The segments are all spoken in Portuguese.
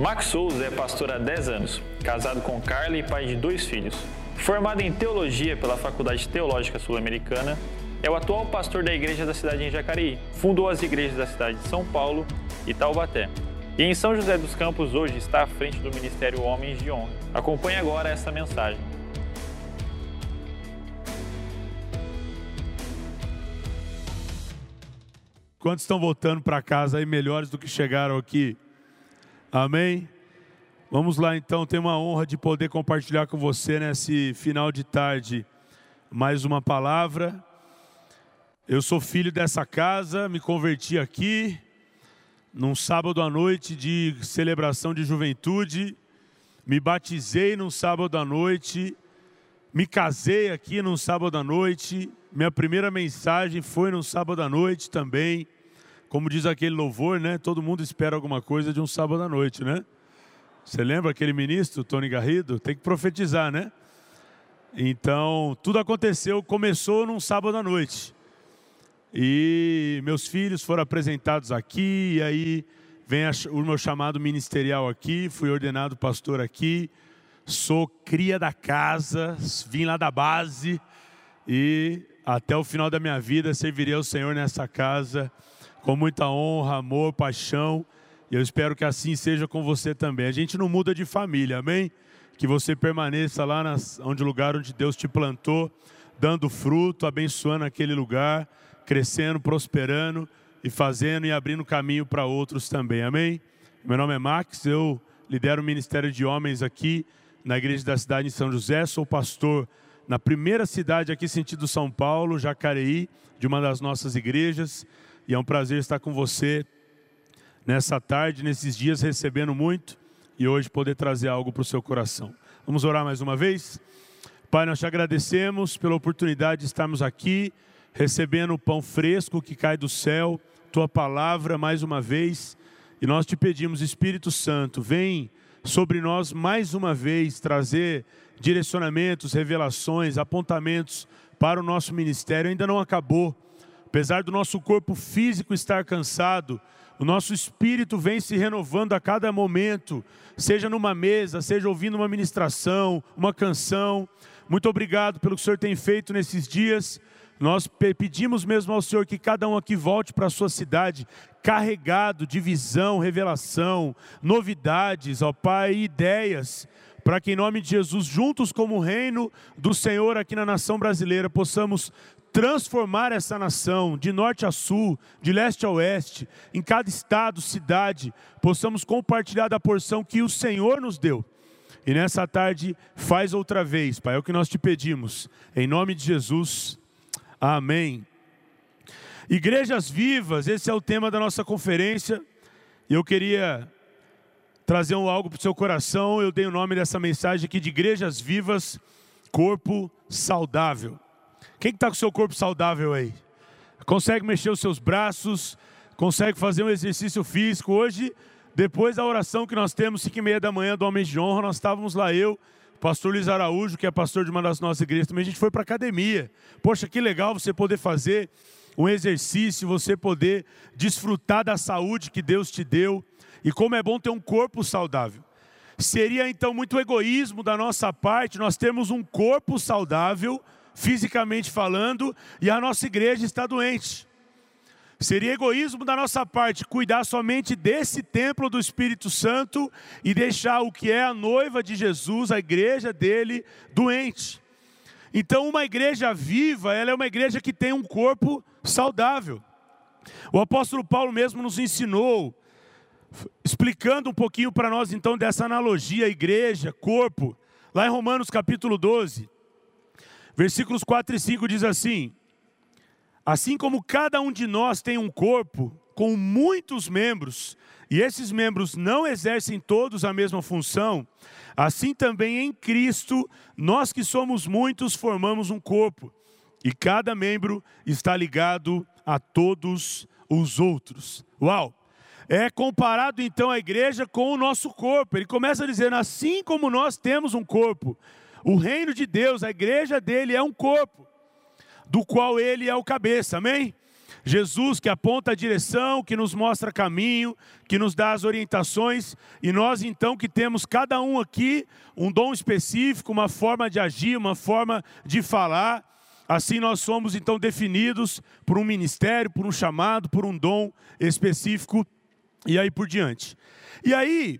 Max Souza é pastor há 10 anos, casado com Carla e pai de dois filhos. Formado em teologia pela Faculdade Teológica Sul-Americana, é o atual pastor da igreja da cidade em Jacareí. Fundou as igrejas da cidade de São Paulo e Taubaté. E em São José dos Campos hoje está à frente do Ministério Homens de Honra. Acompanhe agora essa mensagem. Quantos estão voltando para casa aí melhores do que chegaram aqui? Amém? Vamos lá então, tenho uma honra de poder compartilhar com você nesse final de tarde mais uma palavra. Eu sou filho dessa casa, me converti aqui num sábado à noite de celebração de juventude, me batizei num sábado à noite, me casei aqui num sábado à noite, minha primeira mensagem foi num sábado à noite também. Como diz aquele louvor, né? Todo mundo espera alguma coisa de um sábado à noite, né? Você lembra aquele ministro, Tony Garrido? Tem que profetizar, né? Então, tudo aconteceu, começou num sábado à noite. E meus filhos foram apresentados aqui, e aí vem o meu chamado ministerial aqui, fui ordenado pastor aqui, sou cria da casa, vim lá da base e até o final da minha vida servirei ao Senhor nessa casa com muita honra, amor, paixão. E eu espero que assim seja com você também. A gente não muda de família, amém? Que você permaneça lá nas, onde lugar onde Deus te plantou, dando fruto, abençoando aquele lugar, crescendo, prosperando e fazendo e abrindo caminho para outros também, amém? Meu nome é Max, eu lidero o Ministério de Homens aqui na Igreja da Cidade de São José, sou pastor na primeira cidade aqui, sentido São Paulo, Jacareí, de uma das nossas igrejas. E é um prazer estar com você nessa tarde, nesses dias, recebendo muito e hoje poder trazer algo para o seu coração. Vamos orar mais uma vez? Pai, nós te agradecemos pela oportunidade de estarmos aqui, recebendo o pão fresco que cai do céu, tua palavra mais uma vez. E nós te pedimos, Espírito Santo, vem sobre nós mais uma vez trazer direcionamentos, revelações, apontamentos para o nosso ministério. Ainda não acabou Apesar do nosso corpo físico estar cansado, o nosso espírito vem se renovando a cada momento, seja numa mesa, seja ouvindo uma ministração, uma canção. Muito obrigado pelo que o Senhor tem feito nesses dias. Nós pedimos mesmo ao Senhor que cada um aqui volte para a sua cidade carregado de visão, revelação, novidades, ó Pai, ideias, para que em nome de Jesus, juntos como reino do Senhor aqui na nação brasileira, possamos transformar essa nação de norte a sul, de leste a oeste, em cada estado, cidade, possamos compartilhar da porção que o Senhor nos deu. E nessa tarde, faz outra vez, Pai, é o que nós te pedimos, em nome de Jesus, amém. Igrejas vivas, esse é o tema da nossa conferência, e eu queria trazer um algo para o seu coração, eu dei o nome dessa mensagem aqui de Igrejas Vivas, Corpo Saudável. Quem está com o seu corpo saudável aí? Consegue mexer os seus braços? Consegue fazer um exercício físico? Hoje, depois da oração que nós temos, 5 e meia da manhã do Homem de Honra, nós estávamos lá, eu, pastor Luiz Araújo, que é pastor de uma das nossas igrejas, também a gente foi para academia. Poxa, que legal você poder fazer um exercício, você poder desfrutar da saúde que Deus te deu. E como é bom ter um corpo saudável. Seria então muito egoísmo da nossa parte nós termos um corpo saudável fisicamente falando, e a nossa igreja está doente. Seria egoísmo da nossa parte cuidar somente desse templo do Espírito Santo e deixar o que é a noiva de Jesus, a igreja dele, doente. Então, uma igreja viva, ela é uma igreja que tem um corpo saudável. O apóstolo Paulo mesmo nos ensinou, explicando um pouquinho para nós então dessa analogia igreja, corpo, lá em Romanos capítulo 12. Versículos 4 e 5 diz assim: Assim como cada um de nós tem um corpo com muitos membros, e esses membros não exercem todos a mesma função, assim também em Cristo, nós que somos muitos formamos um corpo, e cada membro está ligado a todos os outros. Uau! É comparado então a igreja com o nosso corpo. Ele começa dizendo: assim como nós temos um corpo, o reino de Deus, a igreja dele é um corpo, do qual ele é o cabeça, amém? Jesus que aponta a direção, que nos mostra caminho, que nos dá as orientações, e nós então que temos cada um aqui um dom específico, uma forma de agir, uma forma de falar. Assim nós somos então definidos por um ministério, por um chamado, por um dom específico e aí por diante. E aí,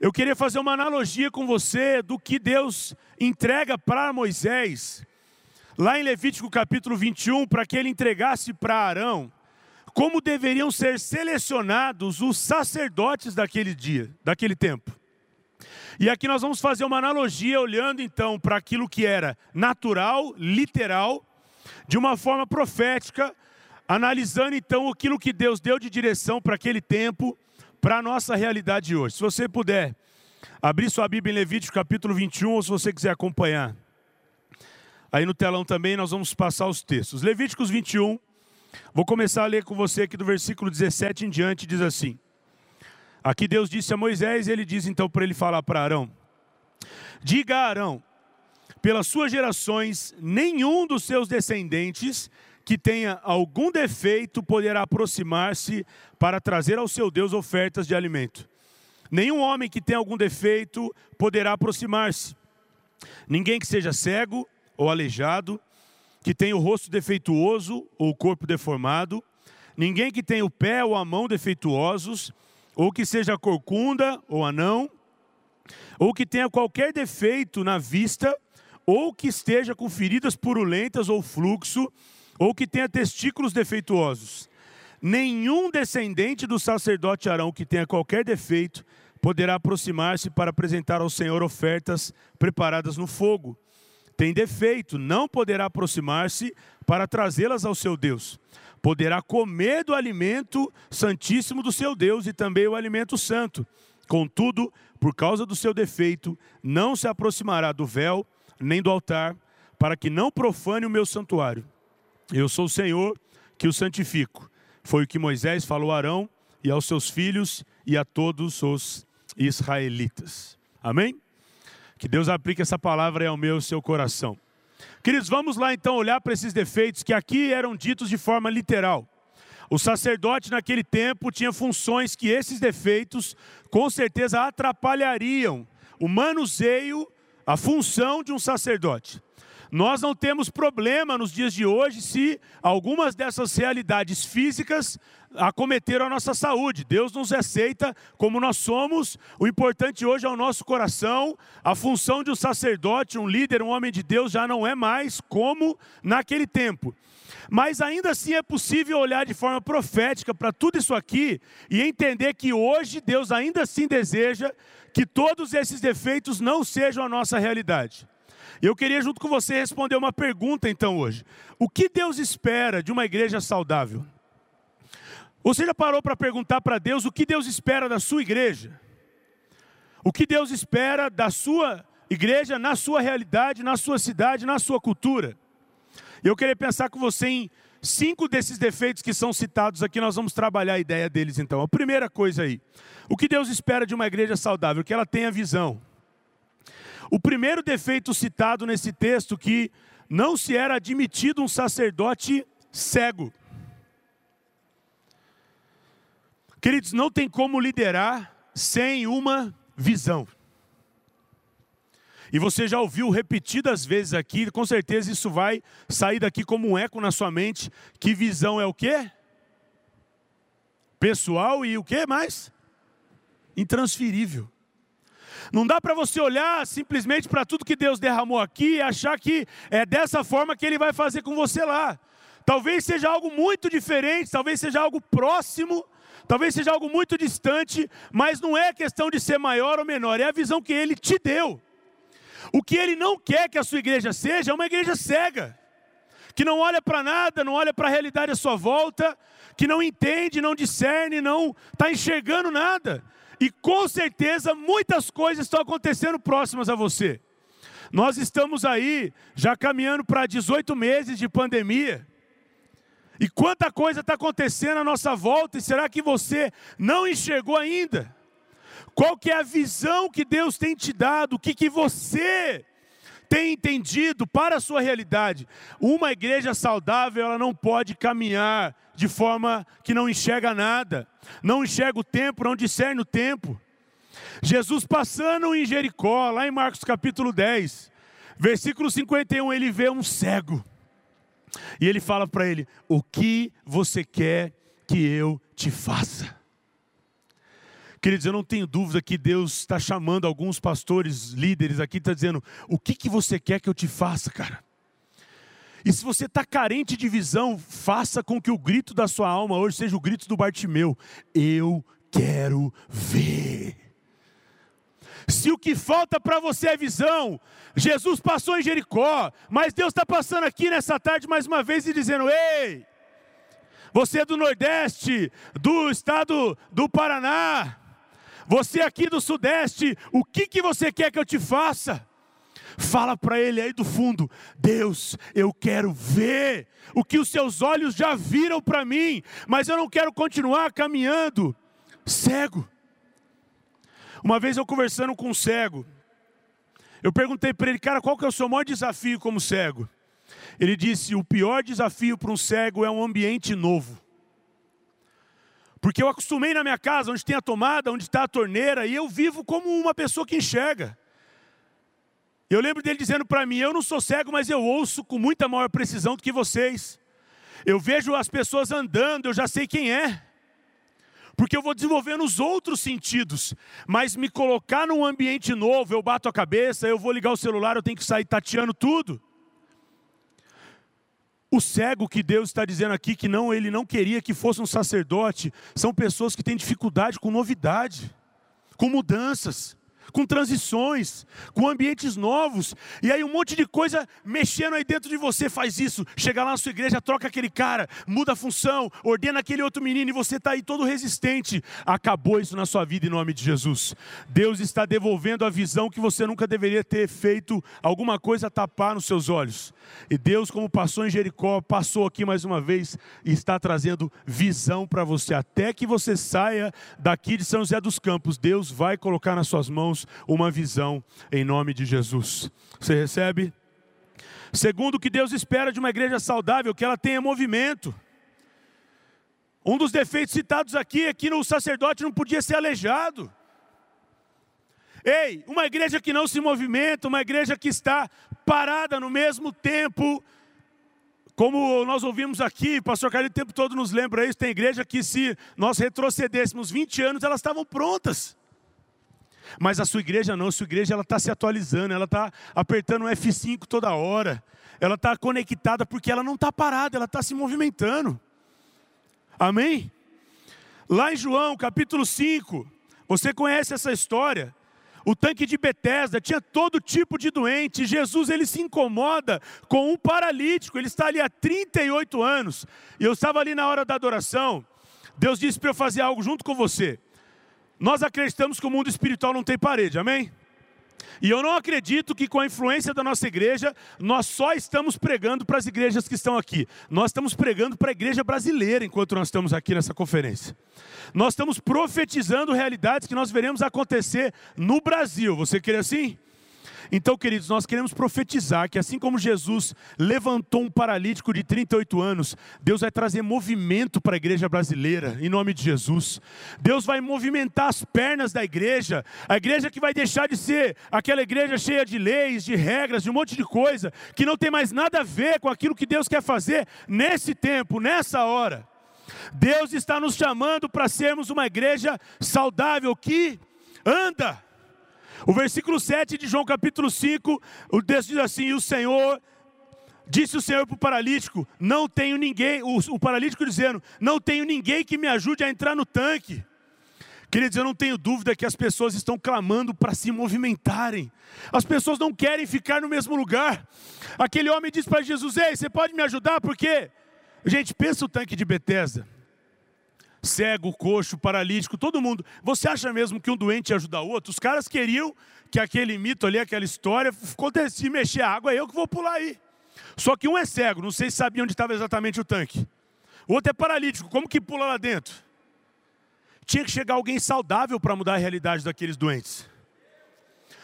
eu queria fazer uma analogia com você do que Deus entrega para Moisés lá em Levítico capítulo 21, para que ele entregasse para Arão como deveriam ser selecionados os sacerdotes daquele dia, daquele tempo. E aqui nós vamos fazer uma analogia olhando então para aquilo que era natural, literal, de uma forma profética, analisando então aquilo que Deus deu de direção para aquele tempo, para a nossa realidade hoje. Se você puder abrir sua Bíblia em Levítico capítulo 21, ou se você quiser acompanhar Aí no telão também nós vamos passar os textos. Levíticos 21, vou começar a ler com você aqui do versículo 17 em diante, diz assim: Aqui Deus disse a Moisés, e ele diz então para ele falar para Arão: Diga a Arão, pelas suas gerações, nenhum dos seus descendentes que tenha algum defeito poderá aproximar-se para trazer ao seu Deus ofertas de alimento. Nenhum homem que tenha algum defeito poderá aproximar-se. Ninguém que seja cego, ou aleijado, que tem o rosto defeituoso ou o corpo deformado, ninguém que tenha o pé ou a mão defeituosos, ou que seja corcunda ou anão, ou que tenha qualquer defeito na vista, ou que esteja com feridas purulentas ou fluxo, ou que tenha testículos defeituosos. Nenhum descendente do sacerdote Arão que tenha qualquer defeito poderá aproximar-se para apresentar ao Senhor ofertas preparadas no fogo tem defeito, não poderá aproximar-se para trazê-las ao seu Deus. Poderá comer do alimento santíssimo do seu Deus e também o alimento santo. Contudo, por causa do seu defeito, não se aproximará do véu nem do altar, para que não profane o meu santuário. Eu sou o Senhor que o santifico. Foi o que Moisés falou a Arão e aos seus filhos e a todos os israelitas. Amém? Que Deus aplique essa palavra ao meu e ao seu coração. Queridos, vamos lá então olhar para esses defeitos que aqui eram ditos de forma literal. O sacerdote naquele tempo tinha funções que esses defeitos com certeza atrapalhariam o manuseio, a função de um sacerdote. Nós não temos problema nos dias de hoje se algumas dessas realidades físicas acometeram a nossa saúde. Deus nos aceita como nós somos. O importante hoje é o nosso coração. A função de um sacerdote, um líder, um homem de Deus já não é mais como naquele tempo. Mas ainda assim é possível olhar de forma profética para tudo isso aqui e entender que hoje Deus ainda assim deseja que todos esses defeitos não sejam a nossa realidade. Eu queria, junto com você, responder uma pergunta então hoje: O que Deus espera de uma igreja saudável? Você já parou para perguntar para Deus o que Deus espera da sua igreja? O que Deus espera da sua igreja, na sua realidade, na sua cidade, na sua cultura? Eu queria pensar com você em cinco desses defeitos que são citados aqui, nós vamos trabalhar a ideia deles então. A primeira coisa aí, o que Deus espera de uma igreja saudável? Que ela tenha visão. O primeiro defeito citado nesse texto que não se era admitido um sacerdote cego. Queridos, não tem como liderar sem uma visão. E você já ouviu repetidas vezes aqui, com certeza isso vai sair daqui como um eco na sua mente, que visão é o quê? Pessoal e o que mais? Intransferível. Não dá para você olhar simplesmente para tudo que Deus derramou aqui e achar que é dessa forma que Ele vai fazer com você lá. Talvez seja algo muito diferente, talvez seja algo próximo, Talvez seja algo muito distante, mas não é questão de ser maior ou menor, é a visão que ele te deu. O que ele não quer que a sua igreja seja é uma igreja cega, que não olha para nada, não olha para a realidade à sua volta, que não entende, não discerne, não está enxergando nada. E com certeza muitas coisas estão acontecendo próximas a você. Nós estamos aí já caminhando para 18 meses de pandemia. E quanta coisa está acontecendo à nossa volta, e será que você não enxergou ainda? Qual que é a visão que Deus tem te dado? O que, que você tem entendido para a sua realidade. Uma igreja saudável, ela não pode caminhar de forma que não enxerga nada, não enxerga o tempo, não discerne o tempo. Jesus passando em Jericó, lá em Marcos capítulo 10, versículo 51, ele vê um cego. E ele fala para ele: O que você quer que eu te faça? Queridos, eu não tenho dúvida que Deus está chamando alguns pastores, líderes aqui, está dizendo: O que, que você quer que eu te faça, cara? E se você está carente de visão, faça com que o grito da sua alma hoje seja o grito do Bartimeu: Eu quero ver. Se o que falta para você é visão, Jesus passou em Jericó, mas Deus está passando aqui nessa tarde mais uma vez e dizendo: Ei, você é do Nordeste, do estado do Paraná, você aqui do Sudeste, o que, que você quer que eu te faça? Fala para ele aí do fundo: Deus, eu quero ver o que os seus olhos já viram para mim, mas eu não quero continuar caminhando cego. Uma vez eu conversando com um cego, eu perguntei para ele, cara, qual que é o seu maior desafio como cego? Ele disse: o pior desafio para um cego é um ambiente novo. Porque eu acostumei na minha casa, onde tem a tomada, onde está a torneira, e eu vivo como uma pessoa que enxerga. Eu lembro dele dizendo para mim: Eu não sou cego, mas eu ouço com muita maior precisão do que vocês. Eu vejo as pessoas andando, eu já sei quem é. Porque eu vou desenvolvendo os outros sentidos. Mas me colocar num ambiente novo, eu bato a cabeça, eu vou ligar o celular, eu tenho que sair tateando tudo. O cego que Deus está dizendo aqui que não, ele não queria que fosse um sacerdote, são pessoas que têm dificuldade com novidade, com mudanças com transições, com ambientes novos, e aí um monte de coisa mexendo aí dentro de você faz isso. Chega lá na sua igreja, troca aquele cara, muda a função, ordena aquele outro menino e você está aí todo resistente. Acabou isso na sua vida em nome de Jesus. Deus está devolvendo a visão que você nunca deveria ter feito alguma coisa tapar nos seus olhos. E Deus, como passou em Jericó, passou aqui mais uma vez e está trazendo visão para você. Até que você saia daqui de São José dos Campos, Deus vai colocar nas suas mãos uma visão em nome de Jesus. Você recebe? Segundo, o que Deus espera de uma igreja saudável, que ela tenha movimento. Um dos defeitos citados aqui é que o sacerdote não podia ser aleijado. Ei, uma igreja que não se movimenta, uma igreja que está parada no mesmo tempo, como nós ouvimos aqui, pastor Carlos o tempo todo nos lembra isso, tem igreja que se nós retrocedêssemos 20 anos, elas estavam prontas. Mas a sua igreja não, a sua igreja ela está se atualizando, ela está apertando o F5 toda hora, ela está conectada porque ela não está parada, ela está se movimentando. Amém? Lá em João capítulo 5, você conhece essa história? O tanque de Betesda tinha todo tipo de doente. Jesus ele se incomoda com um paralítico. Ele está ali há 38 anos. E eu estava ali na hora da adoração. Deus disse para eu fazer algo junto com você. Nós acreditamos que o mundo espiritual não tem parede, amém? E eu não acredito que com a influência da nossa igreja, nós só estamos pregando para as igrejas que estão aqui. Nós estamos pregando para a igreja brasileira enquanto nós estamos aqui nessa conferência. Nós estamos profetizando realidades que nós veremos acontecer no Brasil. Você quer assim? Então, queridos, nós queremos profetizar que assim como Jesus levantou um paralítico de 38 anos, Deus vai trazer movimento para a igreja brasileira, em nome de Jesus. Deus vai movimentar as pernas da igreja, a igreja que vai deixar de ser aquela igreja cheia de leis, de regras, de um monte de coisa, que não tem mais nada a ver com aquilo que Deus quer fazer nesse tempo, nessa hora. Deus está nos chamando para sermos uma igreja saudável que anda o versículo 7 de João capítulo 5, o texto diz assim: O Senhor, disse o Senhor para o paralítico: Não tenho ninguém, o, o paralítico dizendo: Não tenho ninguém que me ajude a entrar no tanque. Queridos, eu não tenho dúvida que as pessoas estão clamando para se movimentarem. As pessoas não querem ficar no mesmo lugar. Aquele homem disse para Jesus: Ei, você pode me ajudar? Porque, gente, pensa o tanque de Betesda cego, coxo, paralítico, todo mundo. Você acha mesmo que um doente ia ajudar o outro? Os caras queriam que aquele mito ali, aquela história, se mexer a água, é eu que vou pular aí. Só que um é cego, não sei se sabia onde estava exatamente o tanque. O outro é paralítico, como que pula lá dentro? Tinha que chegar alguém saudável para mudar a realidade daqueles doentes.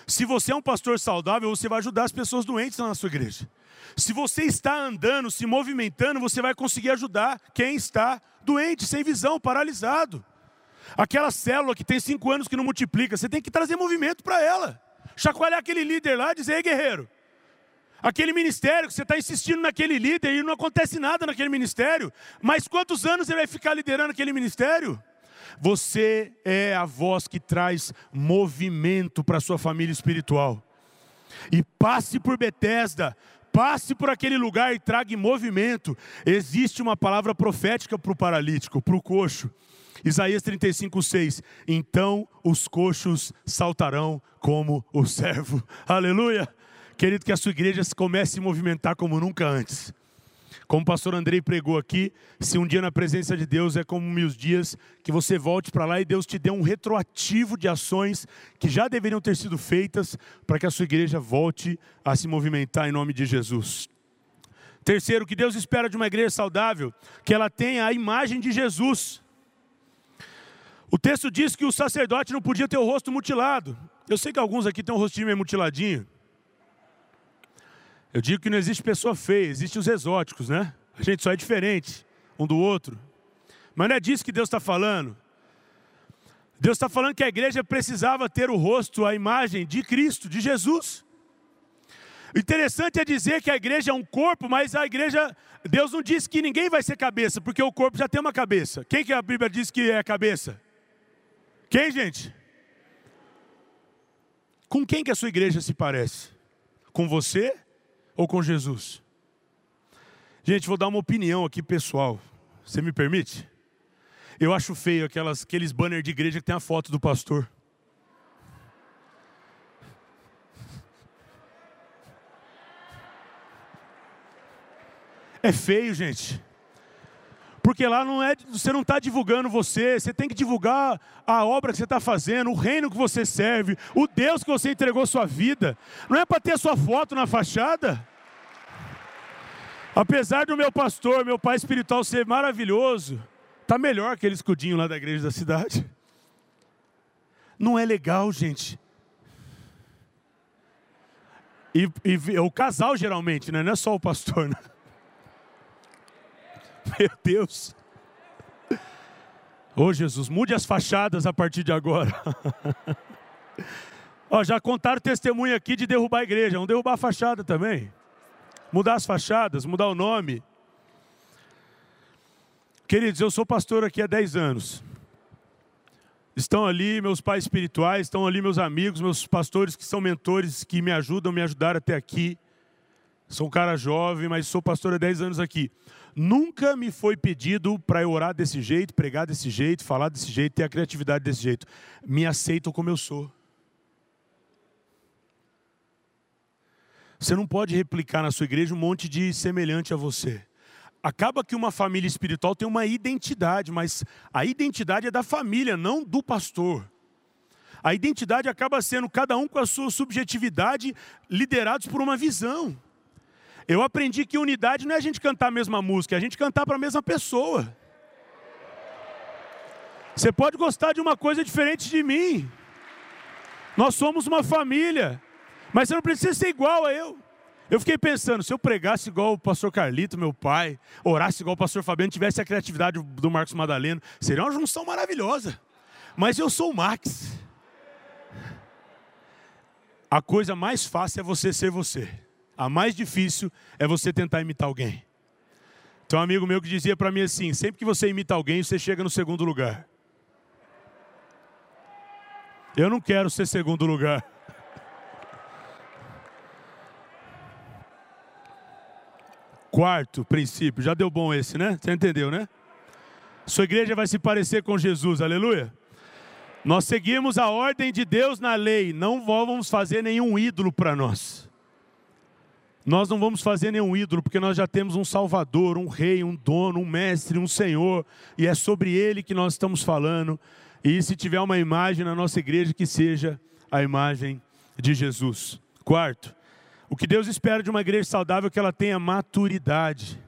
Se você é um pastor saudável, você vai ajudar as pessoas doentes na sua igreja. Se você está andando, se movimentando, você vai conseguir ajudar quem está doente, sem visão, paralisado. Aquela célula que tem cinco anos que não multiplica, você tem que trazer movimento para ela. Chacoalhar aquele líder lá e dizer, ei guerreiro, aquele ministério que você está insistindo naquele líder e não acontece nada naquele ministério, mas quantos anos ele vai ficar liderando aquele ministério? Você é a voz que traz movimento para a sua família espiritual. E passe por Betesda, passe por aquele lugar e traga movimento. Existe uma palavra profética para o paralítico, para o coxo. Isaías 35, 6. Então os coxos saltarão como o servo. Aleluia. Querido, que a sua igreja comece a se movimentar como nunca antes. Como o pastor Andrei pregou aqui, se um dia na presença de Deus é como mil dias, que você volte para lá e Deus te dê um retroativo de ações que já deveriam ter sido feitas para que a sua igreja volte a se movimentar em nome de Jesus. Terceiro, o que Deus espera de uma igreja saudável, que ela tenha a imagem de Jesus. O texto diz que o sacerdote não podia ter o rosto mutilado. Eu sei que alguns aqui têm um rostinho meio mutiladinho. Eu digo que não existe pessoa feia, existem os exóticos, né? A gente só é diferente um do outro. Mas não é disso que Deus está falando. Deus está falando que a igreja precisava ter o rosto, a imagem de Cristo, de Jesus. O interessante é dizer que a igreja é um corpo, mas a igreja, Deus não diz que ninguém vai ser cabeça, porque o corpo já tem uma cabeça. Quem que a Bíblia diz que é cabeça? Quem, gente? Com quem que a sua igreja se parece? Com você ou com Jesus? Gente, vou dar uma opinião aqui pessoal. Você me permite? Eu acho feio aquelas, aqueles banners de igreja que tem a foto do pastor. É feio, gente. Porque lá não é, você não está divulgando você, você tem que divulgar a obra que você está fazendo, o reino que você serve, o Deus que você entregou sua vida. Não é para ter a sua foto na fachada. Apesar do meu pastor, meu pai espiritual ser maravilhoso, está melhor aquele escudinho lá da igreja da cidade. Não é legal, gente. E, e, o casal geralmente, né? não é só o pastor. Né? Meu Deus. Ô oh, Jesus, mude as fachadas a partir de agora. Ó, já contaram testemunho aqui de derrubar a igreja, vamos derrubar a fachada também. Mudar as fachadas, mudar o nome. Queridos, eu sou pastor aqui há 10 anos. Estão ali meus pais espirituais, estão ali meus amigos, meus pastores que são mentores, que me ajudam, me ajudaram até aqui. Sou um cara jovem, mas sou pastor há 10 anos aqui. Nunca me foi pedido para eu orar desse jeito, pregar desse jeito, falar desse jeito, ter a criatividade desse jeito. Me aceitam como eu sou. Você não pode replicar na sua igreja um monte de semelhante a você. Acaba que uma família espiritual tem uma identidade, mas a identidade é da família, não do pastor. A identidade acaba sendo cada um com a sua subjetividade, liderados por uma visão. Eu aprendi que unidade não é a gente cantar a mesma música, é a gente cantar para a mesma pessoa. Você pode gostar de uma coisa diferente de mim. Nós somos uma família, mas você não precisa ser igual a eu. Eu fiquei pensando, se eu pregasse igual o pastor Carlito, meu pai, orasse igual o pastor Fabiano, tivesse a criatividade do Marcos Madaleno, seria uma junção maravilhosa. Mas eu sou o Max. A coisa mais fácil é você ser você. A mais difícil é você tentar imitar alguém. Tem um amigo meu que dizia para mim assim: sempre que você imita alguém, você chega no segundo lugar. Eu não quero ser segundo lugar. Quarto princípio, já deu bom esse, né? Você entendeu, né? Sua igreja vai se parecer com Jesus, aleluia. Nós seguimos a ordem de Deus na lei, não vamos fazer nenhum ídolo para nós. Nós não vamos fazer nenhum ídolo, porque nós já temos um Salvador, um Rei, um dono, um Mestre, um Senhor, e é sobre Ele que nós estamos falando. E se tiver uma imagem na nossa igreja, que seja a imagem de Jesus. Quarto, o que Deus espera de uma igreja saudável é que ela tenha maturidade.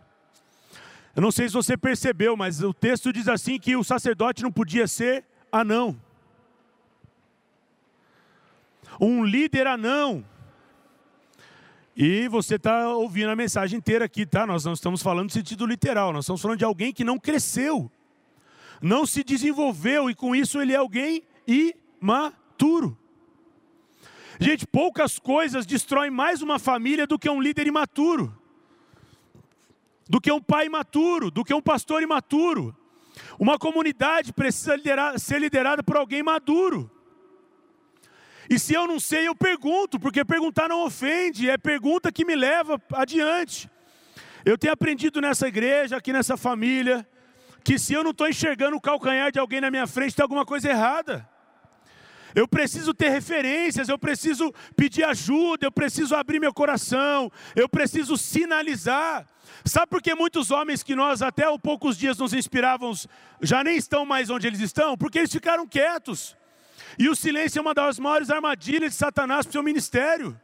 Eu não sei se você percebeu, mas o texto diz assim que o sacerdote não podia ser anão. um líder anão. E você está ouvindo a mensagem inteira aqui, tá? Nós não estamos falando no sentido literal, nós estamos falando de alguém que não cresceu, não se desenvolveu e com isso ele é alguém imaturo. Gente, poucas coisas destroem mais uma família do que um líder imaturo, do que um pai imaturo, do que um pastor imaturo. Uma comunidade precisa liderar, ser liderada por alguém maduro. E se eu não sei, eu pergunto, porque perguntar não ofende, é pergunta que me leva adiante. Eu tenho aprendido nessa igreja, aqui nessa família, que se eu não estou enxergando o calcanhar de alguém na minha frente, tem alguma coisa errada. Eu preciso ter referências, eu preciso pedir ajuda, eu preciso abrir meu coração, eu preciso sinalizar. Sabe por que muitos homens que nós até há poucos dias nos inspirávamos já nem estão mais onde eles estão? Porque eles ficaram quietos. E o silêncio é uma das maiores armadilhas de Satanás para o seu ministério.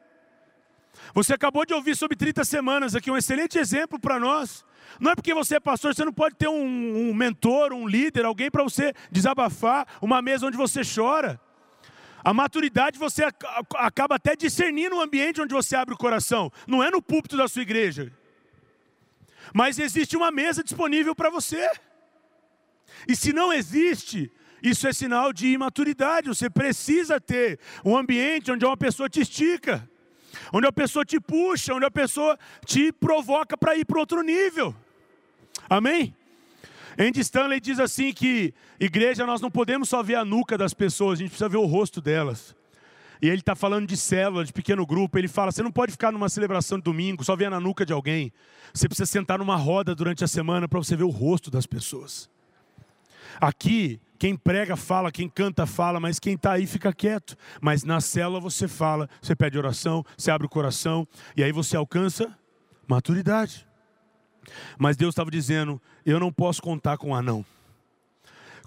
Você acabou de ouvir sobre 30 semanas aqui, um excelente exemplo para nós. Não é porque você é pastor, você não pode ter um, um mentor, um líder, alguém para você desabafar, uma mesa onde você chora. A maturidade você acaba até discernindo o ambiente onde você abre o coração. Não é no púlpito da sua igreja. Mas existe uma mesa disponível para você. E se não existe, isso é sinal de imaturidade. Você precisa ter um ambiente onde uma pessoa te estica, onde a pessoa te puxa, onde a pessoa te provoca para ir para outro nível. Amém? Andy Stanley diz assim que igreja nós não podemos só ver a nuca das pessoas, a gente precisa ver o rosto delas. E ele está falando de célula, de pequeno grupo. Ele fala: você não pode ficar numa celebração de domingo só vendo a nuca de alguém. Você precisa sentar numa roda durante a semana para você ver o rosto das pessoas. Aqui, quem prega fala, quem canta fala, mas quem está aí fica quieto. Mas na célula você fala, você pede oração, você abre o coração e aí você alcança maturidade. Mas Deus estava dizendo: eu não posso contar com anão.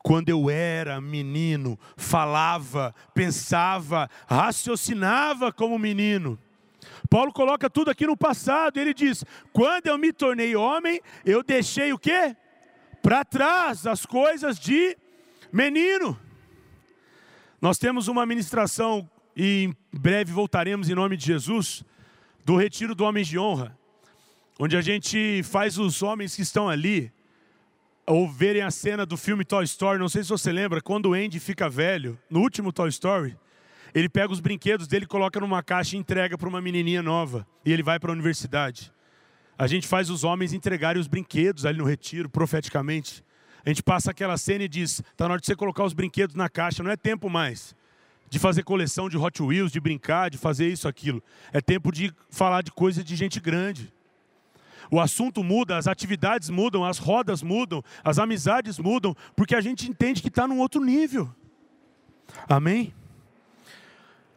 Quando eu era menino, falava, pensava, raciocinava como menino. Paulo coloca tudo aqui no passado, ele diz: quando eu me tornei homem, eu deixei o quê? Para trás as coisas de menino. Nós temos uma ministração e em breve voltaremos em nome de Jesus do retiro do Homens de Honra, onde a gente faz os homens que estão ali ou verem a cena do filme Toy Story. Não sei se você lembra, quando o Andy fica velho, no último Toy Story, ele pega os brinquedos dele, coloca numa caixa e entrega para uma menininha nova, e ele vai para a universidade. A gente faz os homens entregarem os brinquedos ali no retiro, profeticamente. A gente passa aquela cena e diz: está na hora de você colocar os brinquedos na caixa, não é tempo mais de fazer coleção de Hot Wheels, de brincar, de fazer isso, aquilo. É tempo de falar de coisa de gente grande. O assunto muda, as atividades mudam, as rodas mudam, as amizades mudam, porque a gente entende que está num outro nível. Amém?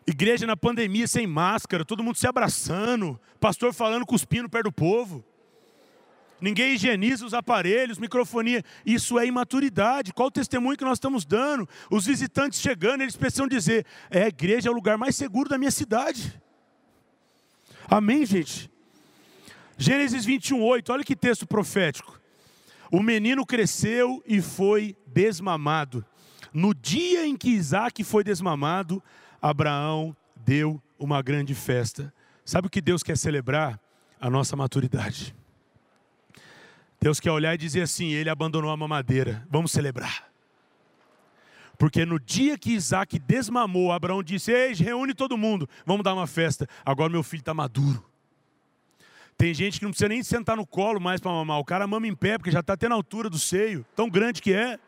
Igreja na pandemia sem máscara, todo mundo se abraçando, pastor falando, cuspindo perto do povo ninguém higieniza os aparelhos, microfonia. Isso é imaturidade. Qual o testemunho que nós estamos dando? Os visitantes chegando, eles precisam dizer: é, a igreja é o lugar mais seguro da minha cidade. Amém, gente? Gênesis 21, 8, olha que texto profético. O menino cresceu e foi desmamado. No dia em que Isaac foi desmamado, Abraão deu uma grande festa. Sabe o que Deus quer celebrar? A nossa maturidade. Deus quer olhar e dizer assim: ele abandonou a mamadeira, vamos celebrar. Porque no dia que Isaac desmamou, Abraão disse: Ei, reúne todo mundo, vamos dar uma festa. Agora meu filho está maduro. Tem gente que não precisa nem sentar no colo mais para mamar. O cara mama em pé, porque já está até na altura do seio, tão grande que é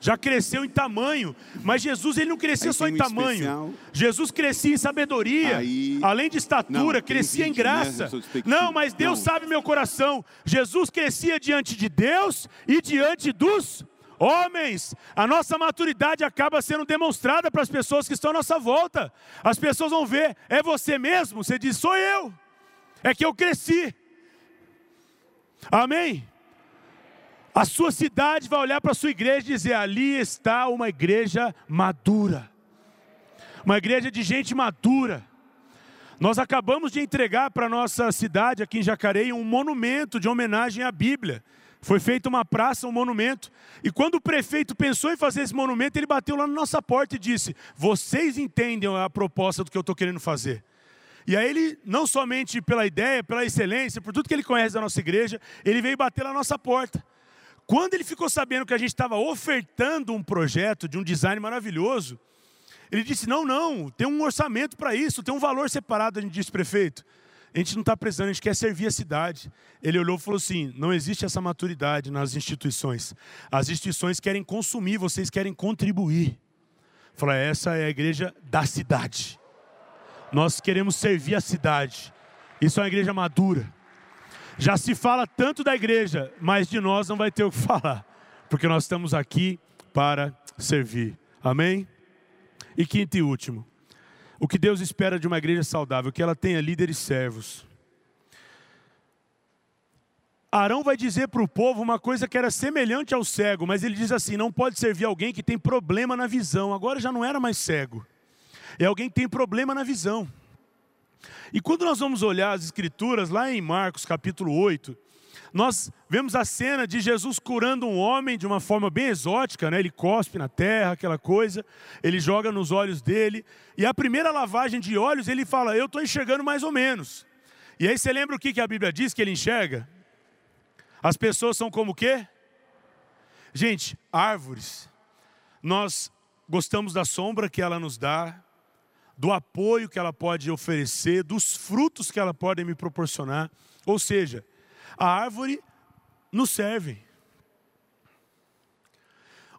já cresceu em tamanho, mas Jesus ele não crescia só em tamanho. Especial. Jesus crescia em sabedoria, Aí... além de estatura, não, crescia em né, graça. Né? Não, mas Deus não. sabe meu coração. Jesus crescia diante de Deus e diante dos homens. A nossa maturidade acaba sendo demonstrada para as pessoas que estão à nossa volta. As pessoas vão ver, é você mesmo? Você diz, sou eu. É que eu cresci. Amém? A sua cidade vai olhar para a sua igreja e dizer: ali está uma igreja madura, uma igreja de gente madura. Nós acabamos de entregar para a nossa cidade aqui em Jacareí um monumento de homenagem à Bíblia. Foi feita uma praça, um monumento, e quando o prefeito pensou em fazer esse monumento, ele bateu lá na nossa porta e disse: Vocês entendem a proposta do que eu estou querendo fazer. E aí ele, não somente pela ideia, pela excelência, por tudo que ele conhece da nossa igreja, ele veio bater na nossa porta. Quando ele ficou sabendo que a gente estava ofertando um projeto de um design maravilhoso, ele disse: Não, não, tem um orçamento para isso, tem um valor separado. A gente disse, prefeito, a gente não está precisando, a gente quer servir a cidade. Ele olhou e falou assim: não existe essa maturidade nas instituições. As instituições querem consumir, vocês querem contribuir. Falou: essa é a igreja da cidade. Nós queremos servir a cidade. Isso é uma igreja madura. Já se fala tanto da igreja, mas de nós não vai ter o que falar, porque nós estamos aqui para servir. Amém? E quinto e último, o que Deus espera de uma igreja saudável, que ela tenha líderes servos. Arão vai dizer para o povo uma coisa que era semelhante ao cego, mas ele diz assim: não pode servir alguém que tem problema na visão. Agora já não era mais cego, é alguém que tem problema na visão. E quando nós vamos olhar as escrituras, lá em Marcos capítulo 8, nós vemos a cena de Jesus curando um homem de uma forma bem exótica, né? ele cospe na terra, aquela coisa, ele joga nos olhos dele, e a primeira lavagem de olhos ele fala: Eu estou enxergando mais ou menos. E aí você lembra o que a Bíblia diz que ele enxerga? As pessoas são como o quê? Gente, árvores. Nós gostamos da sombra que ela nos dá, do apoio que ela pode oferecer, dos frutos que ela pode me proporcionar. Ou seja, a árvore nos serve.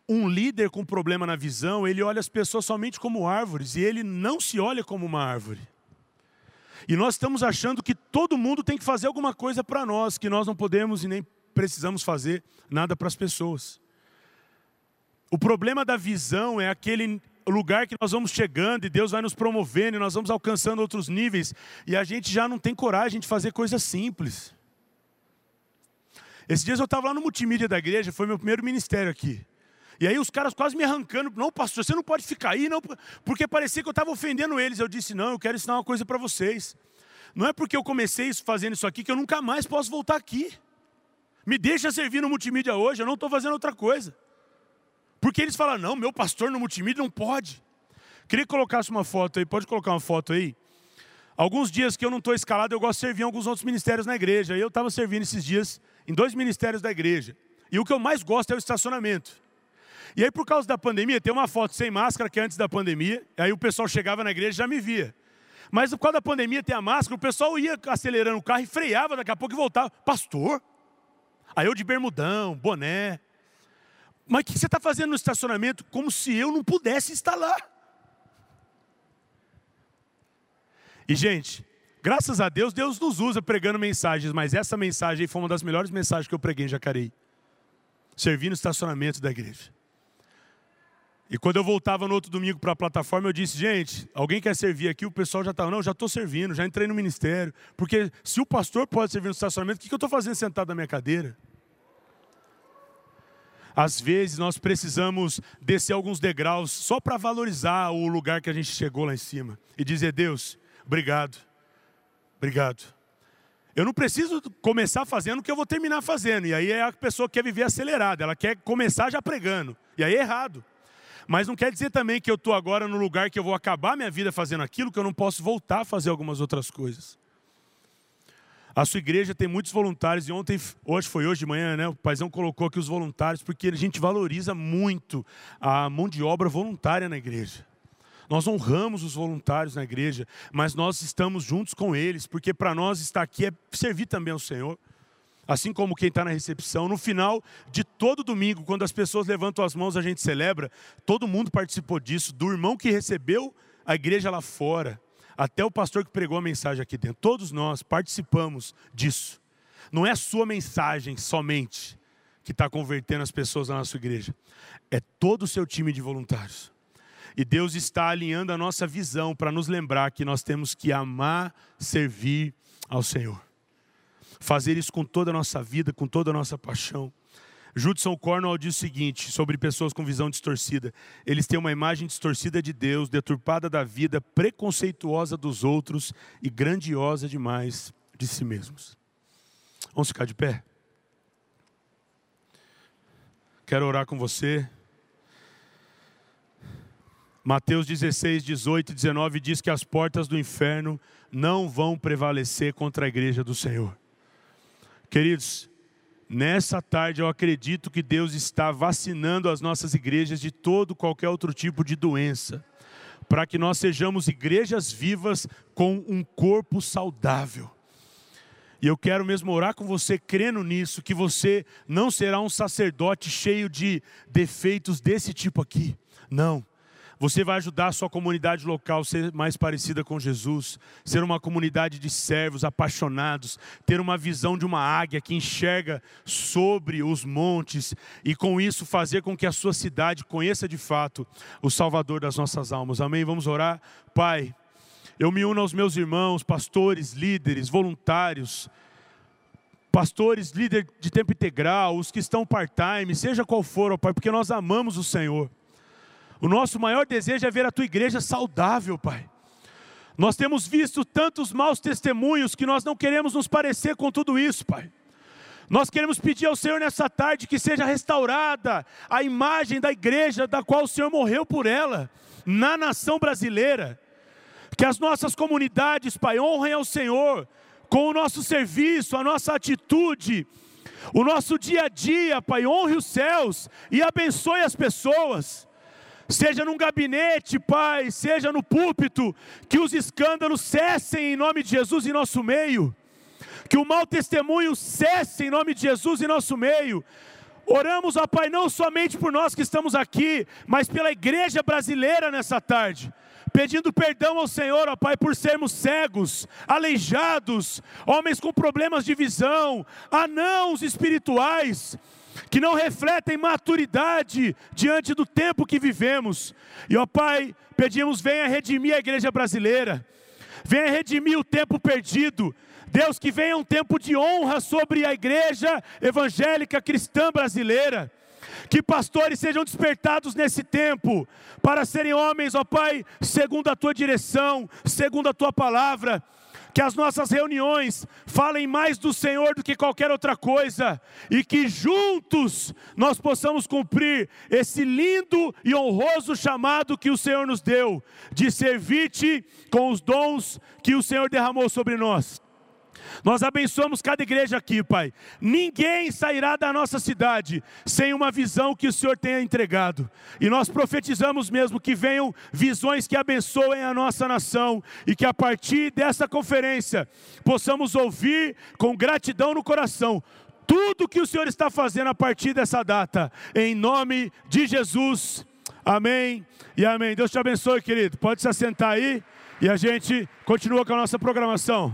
Um líder com problema na visão, ele olha as pessoas somente como árvores e ele não se olha como uma árvore. E nós estamos achando que todo mundo tem que fazer alguma coisa para nós, que nós não podemos e nem precisamos fazer nada para as pessoas. O problema da visão é aquele lugar que nós vamos chegando e Deus vai nos promovendo e nós vamos alcançando outros níveis e a gente já não tem coragem de fazer coisas simples. Esses dias eu estava lá no multimídia da igreja, foi meu primeiro ministério aqui. E aí os caras quase me arrancando, não, pastor, você não pode ficar aí, não, porque parecia que eu estava ofendendo eles. Eu disse, não, eu quero ensinar uma coisa para vocês. Não é porque eu comecei fazendo isso aqui que eu nunca mais posso voltar aqui. Me deixa servir no multimídia hoje, eu não estou fazendo outra coisa. Porque eles falam, não, meu pastor no multimídia não pode. Queria que colocasse uma foto aí, pode colocar uma foto aí? Alguns dias que eu não estou escalado, eu gosto de servir em alguns outros ministérios na igreja. Eu estava servindo esses dias em dois ministérios da igreja. E o que eu mais gosto é o estacionamento. E aí, por causa da pandemia, tem uma foto sem máscara que é antes da pandemia. Aí o pessoal chegava na igreja e já me via. Mas por causa da pandemia tem a máscara, o pessoal ia acelerando o carro e freava daqui a pouco e voltava. Pastor? Aí eu de bermudão, boné. Mas o que você está fazendo no estacionamento? Como se eu não pudesse estar lá. E, gente, Graças a Deus, Deus nos usa pregando mensagens, mas essa mensagem foi uma das melhores mensagens que eu preguei em Jacareí. Servi no estacionamento da igreja. E quando eu voltava no outro domingo para a plataforma, eu disse: gente, alguém quer servir aqui? O pessoal já estava, não, já estou servindo, já entrei no ministério. Porque se o pastor pode servir no estacionamento, o que eu estou fazendo sentado na minha cadeira? Às vezes nós precisamos descer alguns degraus só para valorizar o lugar que a gente chegou lá em cima e dizer: Deus, obrigado Obrigado. Eu não preciso começar fazendo o que eu vou terminar fazendo. E aí é a pessoa que quer viver acelerada, ela quer começar já pregando. E aí é errado. Mas não quer dizer também que eu estou agora no lugar que eu vou acabar minha vida fazendo aquilo, que eu não posso voltar a fazer algumas outras coisas. A sua igreja tem muitos voluntários, e ontem, hoje foi hoje de manhã, né? O paizão colocou aqui os voluntários, porque a gente valoriza muito a mão de obra voluntária na igreja. Nós honramos os voluntários na igreja, mas nós estamos juntos com eles, porque para nós estar aqui é servir também ao Senhor. Assim como quem está na recepção, no final de todo domingo, quando as pessoas levantam as mãos, a gente celebra. Todo mundo participou disso, do irmão que recebeu a igreja lá fora, até o pastor que pregou a mensagem aqui dentro. Todos nós participamos disso. Não é a sua mensagem somente que está convertendo as pessoas na nossa igreja, é todo o seu time de voluntários. E Deus está alinhando a nossa visão para nos lembrar que nós temos que amar, servir ao Senhor. Fazer isso com toda a nossa vida, com toda a nossa paixão. Judson Cornwall diz o seguinte sobre pessoas com visão distorcida: eles têm uma imagem distorcida de Deus, deturpada da vida, preconceituosa dos outros e grandiosa demais de si mesmos. Vamos ficar de pé? quero orar com você. Mateus 16, 18 e 19 diz que as portas do inferno não vão prevalecer contra a igreja do Senhor. Queridos, nessa tarde eu acredito que Deus está vacinando as nossas igrejas de todo qualquer outro tipo de doença, para que nós sejamos igrejas vivas com um corpo saudável. E eu quero mesmo orar com você, crendo nisso, que você não será um sacerdote cheio de defeitos desse tipo aqui. Não. Você vai ajudar a sua comunidade local a ser mais parecida com Jesus, ser uma comunidade de servos apaixonados, ter uma visão de uma águia que enxerga sobre os montes e com isso fazer com que a sua cidade conheça de fato o Salvador das nossas almas. Amém? Vamos orar? Pai, eu me uno aos meus irmãos, pastores, líderes, voluntários, pastores, líder de tempo integral, os que estão part-time, seja qual for, ó Pai, porque nós amamos o Senhor. O nosso maior desejo é ver a tua igreja saudável, Pai. Nós temos visto tantos maus testemunhos que nós não queremos nos parecer com tudo isso, Pai. Nós queremos pedir ao Senhor nessa tarde que seja restaurada a imagem da igreja da qual o Senhor morreu por ela, na nação brasileira. Que as nossas comunidades, Pai, honrem ao Senhor com o nosso serviço, a nossa atitude, o nosso dia a dia, Pai, honre os céus e abençoe as pessoas seja num gabinete, Pai, seja no púlpito, que os escândalos cessem em nome de Jesus em nosso meio, que o mau testemunho cesse em nome de Jesus em nosso meio. Oramos, ó Pai, não somente por nós que estamos aqui, mas pela igreja brasileira nessa tarde. Pedindo perdão ao Senhor, ó Pai, por sermos cegos, aleijados, homens com problemas de visão, anãos espirituais, que não refletem maturidade diante do tempo que vivemos. E ó Pai, pedimos, venha redimir a igreja brasileira, venha redimir o tempo perdido. Deus, que venha um tempo de honra sobre a igreja evangélica cristã brasileira. Que pastores sejam despertados nesse tempo para serem homens, ó Pai, segundo a tua direção, segundo a tua palavra que as nossas reuniões falem mais do Senhor do que qualquer outra coisa, e que juntos nós possamos cumprir esse lindo e honroso chamado que o Senhor nos deu, de servir-te com os dons que o Senhor derramou sobre nós. Nós abençoamos cada igreja aqui, Pai. Ninguém sairá da nossa cidade sem uma visão que o Senhor tenha entregado. E nós profetizamos mesmo que venham visões que abençoem a nossa nação e que a partir dessa conferência possamos ouvir com gratidão no coração tudo que o Senhor está fazendo a partir dessa data. Em nome de Jesus. Amém e amém. Deus te abençoe, querido. Pode se assentar aí e a gente continua com a nossa programação.